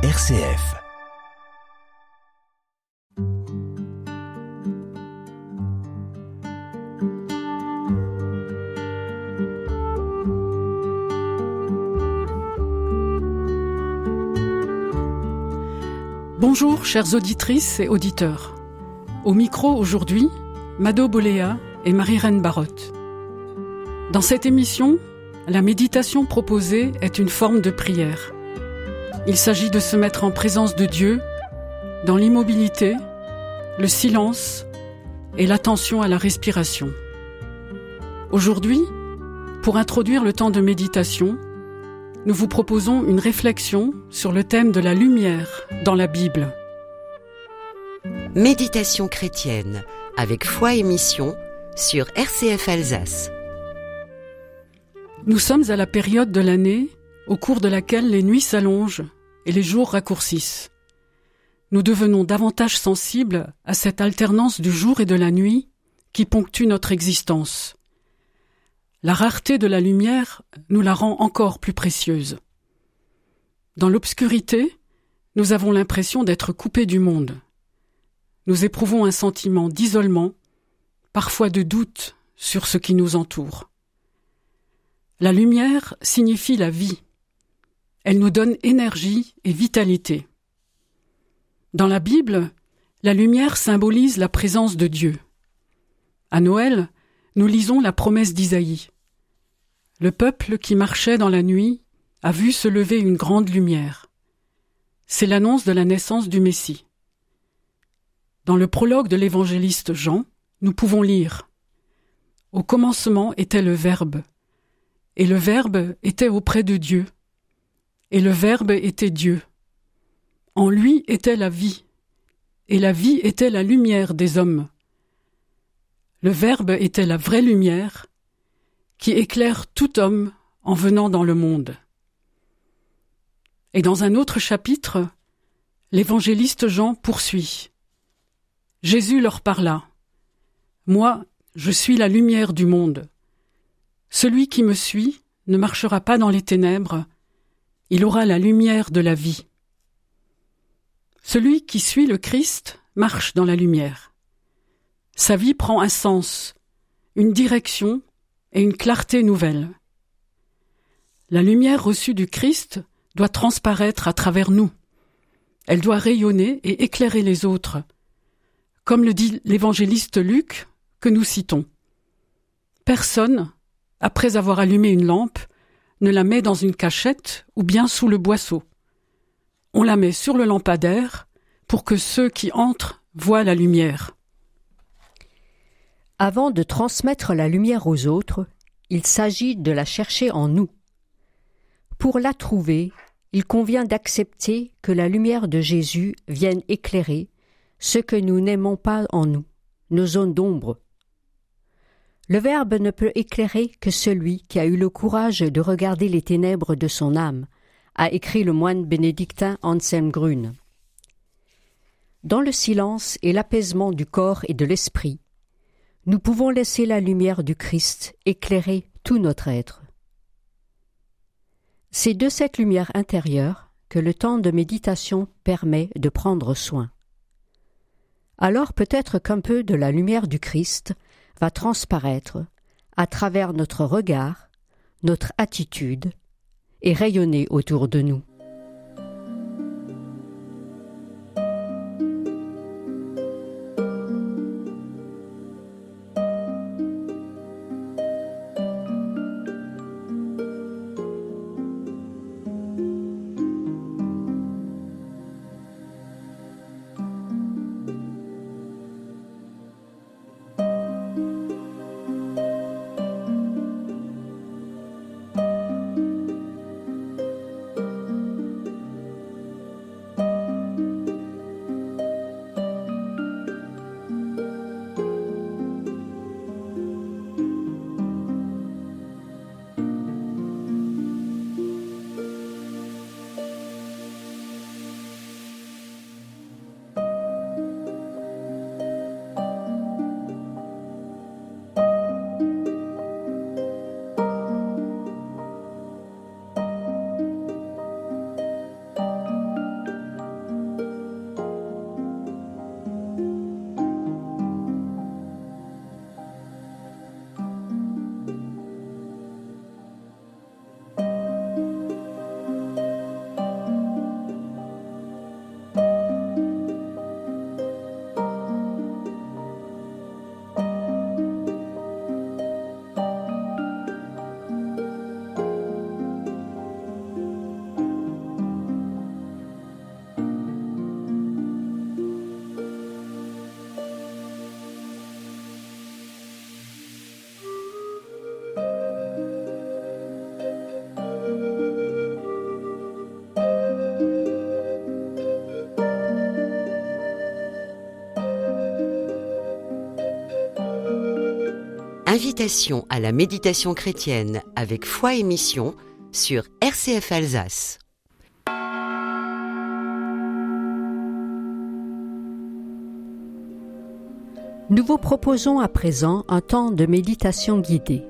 RCF. Bonjour chères auditrices et auditeurs. Au micro aujourd'hui, Mado Boléa et Marie-Reine Barotte. Dans cette émission, la méditation proposée est une forme de prière. Il s'agit de se mettre en présence de Dieu dans l'immobilité, le silence et l'attention à la respiration. Aujourd'hui, pour introduire le temps de méditation, nous vous proposons une réflexion sur le thème de la lumière dans la Bible. Méditation chrétienne avec foi et mission sur RCF Alsace. Nous sommes à la période de l'année au cours de laquelle les nuits s'allongent et les jours raccourcissent. Nous devenons davantage sensibles à cette alternance du jour et de la nuit qui ponctue notre existence. La rareté de la lumière nous la rend encore plus précieuse. Dans l'obscurité, nous avons l'impression d'être coupés du monde. Nous éprouvons un sentiment d'isolement, parfois de doute sur ce qui nous entoure. La lumière signifie la vie. Elle nous donne énergie et vitalité. Dans la Bible, la lumière symbolise la présence de Dieu. À Noël, nous lisons la promesse d'Isaïe. Le peuple qui marchait dans la nuit a vu se lever une grande lumière. C'est l'annonce de la naissance du Messie. Dans le prologue de l'évangéliste Jean, nous pouvons lire Au commencement était le Verbe, et le Verbe était auprès de Dieu, et le Verbe était Dieu. En lui était la vie, et la vie était la lumière des hommes. Le Verbe était la vraie lumière qui éclaire tout homme en venant dans le monde. Et dans un autre chapitre, l'évangéliste Jean poursuit. Jésus leur parla. Moi, je suis la lumière du monde. Celui qui me suit ne marchera pas dans les ténèbres, il aura la lumière de la vie. Celui qui suit le Christ marche dans la lumière. Sa vie prend un sens, une direction et une clarté nouvelle. La lumière reçue du Christ doit transparaître à travers nous. Elle doit rayonner et éclairer les autres, comme le dit l'évangéliste Luc que nous citons. Personne, après avoir allumé une lampe, ne la met dans une cachette ou bien sous le boisseau. On la met sur le lampadaire pour que ceux qui entrent voient la lumière. Avant de transmettre la lumière aux autres, il s'agit de la chercher en nous. Pour la trouver, il convient d'accepter que la lumière de Jésus vienne éclairer ce que nous n'aimons pas en nous, nos zones d'ombre. Le Verbe ne peut éclairer que celui qui a eu le courage de regarder les ténèbres de son âme, a écrit le moine bénédictin Anselm Grün. Dans le silence et l'apaisement du corps et de l'esprit, nous pouvons laisser la lumière du Christ éclairer tout notre être. C'est de cette lumière intérieure que le temps de méditation permet de prendre soin. Alors peut-être qu'un peu de la lumière du Christ va transparaître à travers notre regard, notre attitude, et rayonner autour de nous. Invitation à la méditation chrétienne avec foi et mission sur RCF Alsace. Nous vous proposons à présent un temps de méditation guidée.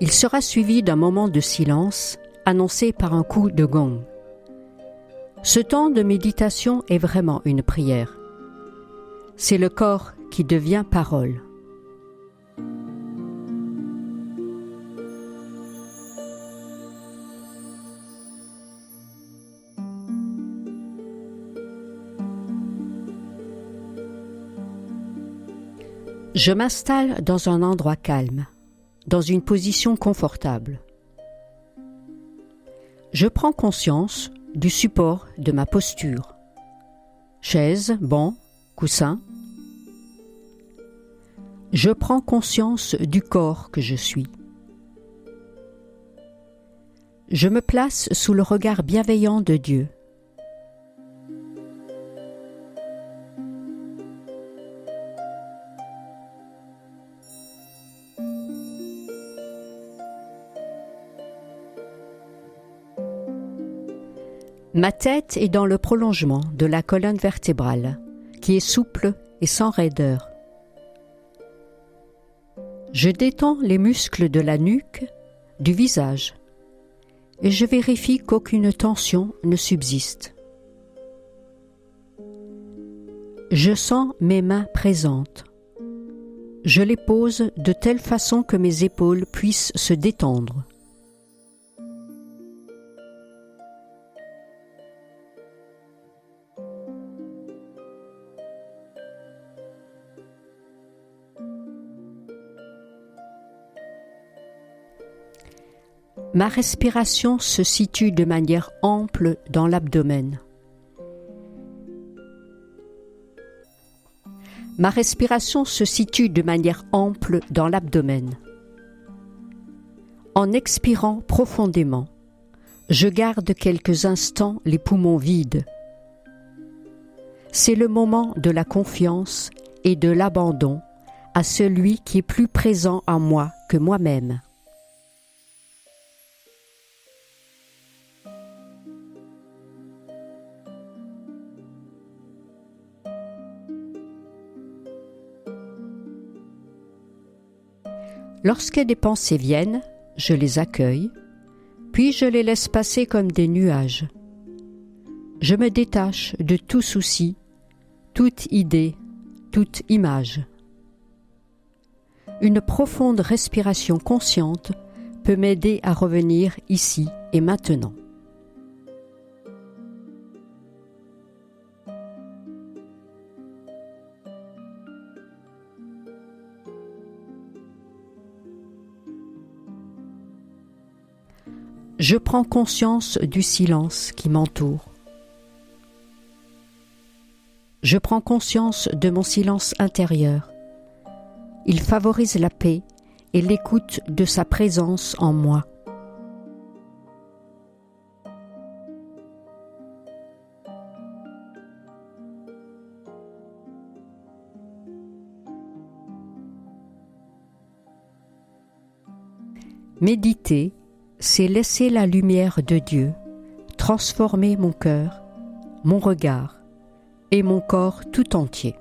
Il sera suivi d'un moment de silence annoncé par un coup de gong. Ce temps de méditation est vraiment une prière. C'est le corps qui devient parole. Je m'installe dans un endroit calme, dans une position confortable. Je prends conscience du support de ma posture. Chaise, banc, coussin. Je prends conscience du corps que je suis. Je me place sous le regard bienveillant de Dieu. Ma tête est dans le prolongement de la colonne vertébrale, qui est souple et sans raideur. Je détends les muscles de la nuque, du visage, et je vérifie qu'aucune tension ne subsiste. Je sens mes mains présentes. Je les pose de telle façon que mes épaules puissent se détendre. Ma respiration se situe de manière ample dans l'abdomen. Ma respiration se situe de manière ample dans l'abdomen. En expirant profondément, je garde quelques instants les poumons vides. C'est le moment de la confiance et de l'abandon à celui qui est plus présent en moi que moi-même. Lorsque des pensées viennent, je les accueille, puis je les laisse passer comme des nuages. Je me détache de tout souci, toute idée, toute image. Une profonde respiration consciente peut m'aider à revenir ici et maintenant. Je prends conscience du silence qui m'entoure. Je prends conscience de mon silence intérieur. Il favorise la paix et l'écoute de sa présence en moi. Méditer c'est laisser la lumière de Dieu transformer mon cœur, mon regard et mon corps tout entier.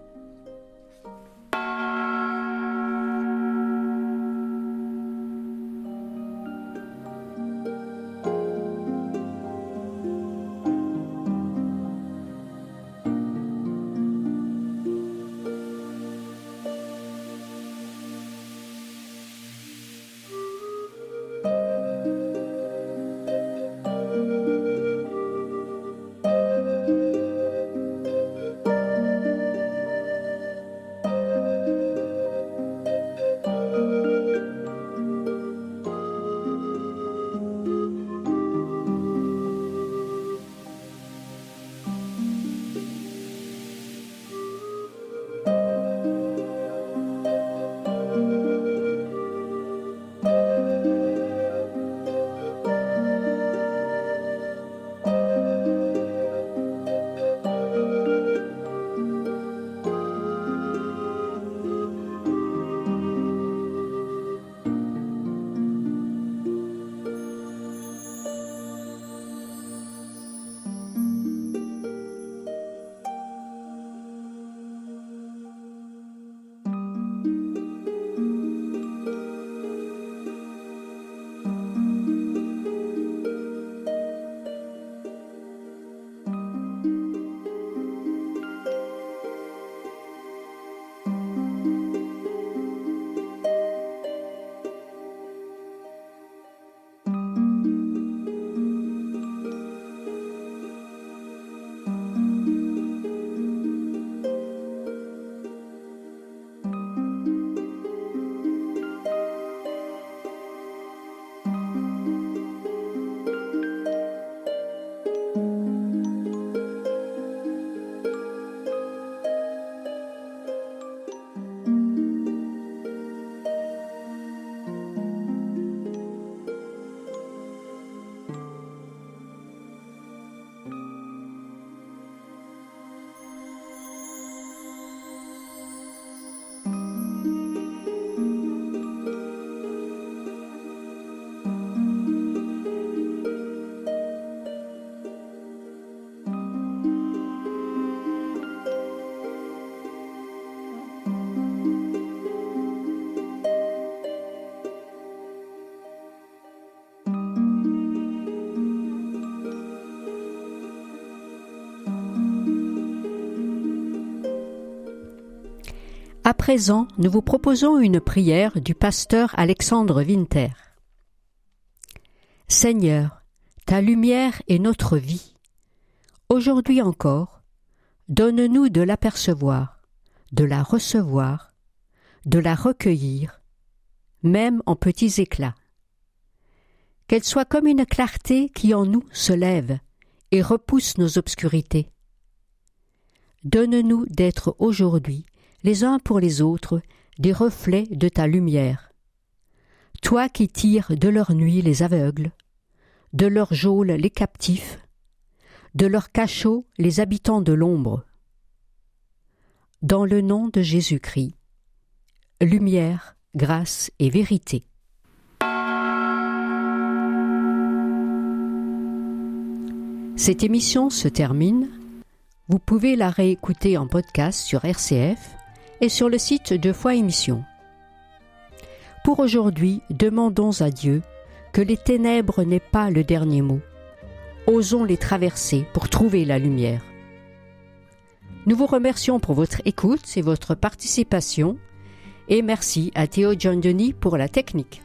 Présent, nous vous proposons une prière du pasteur Alexandre Winter. Seigneur, ta lumière est notre vie. Aujourd'hui encore, donne-nous de l'apercevoir, de la recevoir, de la recueillir, même en petits éclats. Qu'elle soit comme une clarté qui en nous se lève et repousse nos obscurités. Donne-nous d'être aujourd'hui, les uns pour les autres, des reflets de ta lumière. Toi qui tires de leur nuit les aveugles, de leur geôle les captifs, de leur cachot les habitants de l'ombre. Dans le nom de Jésus-Christ, lumière, grâce et vérité. Cette émission se termine. Vous pouvez la réécouter en podcast sur RCF et sur le site de Foi Émission. Pour aujourd'hui, demandons à Dieu que les ténèbres n'aient pas le dernier mot. Osons les traverser pour trouver la lumière. Nous vous remercions pour votre écoute et votre participation et merci à Théo John Denis pour la technique.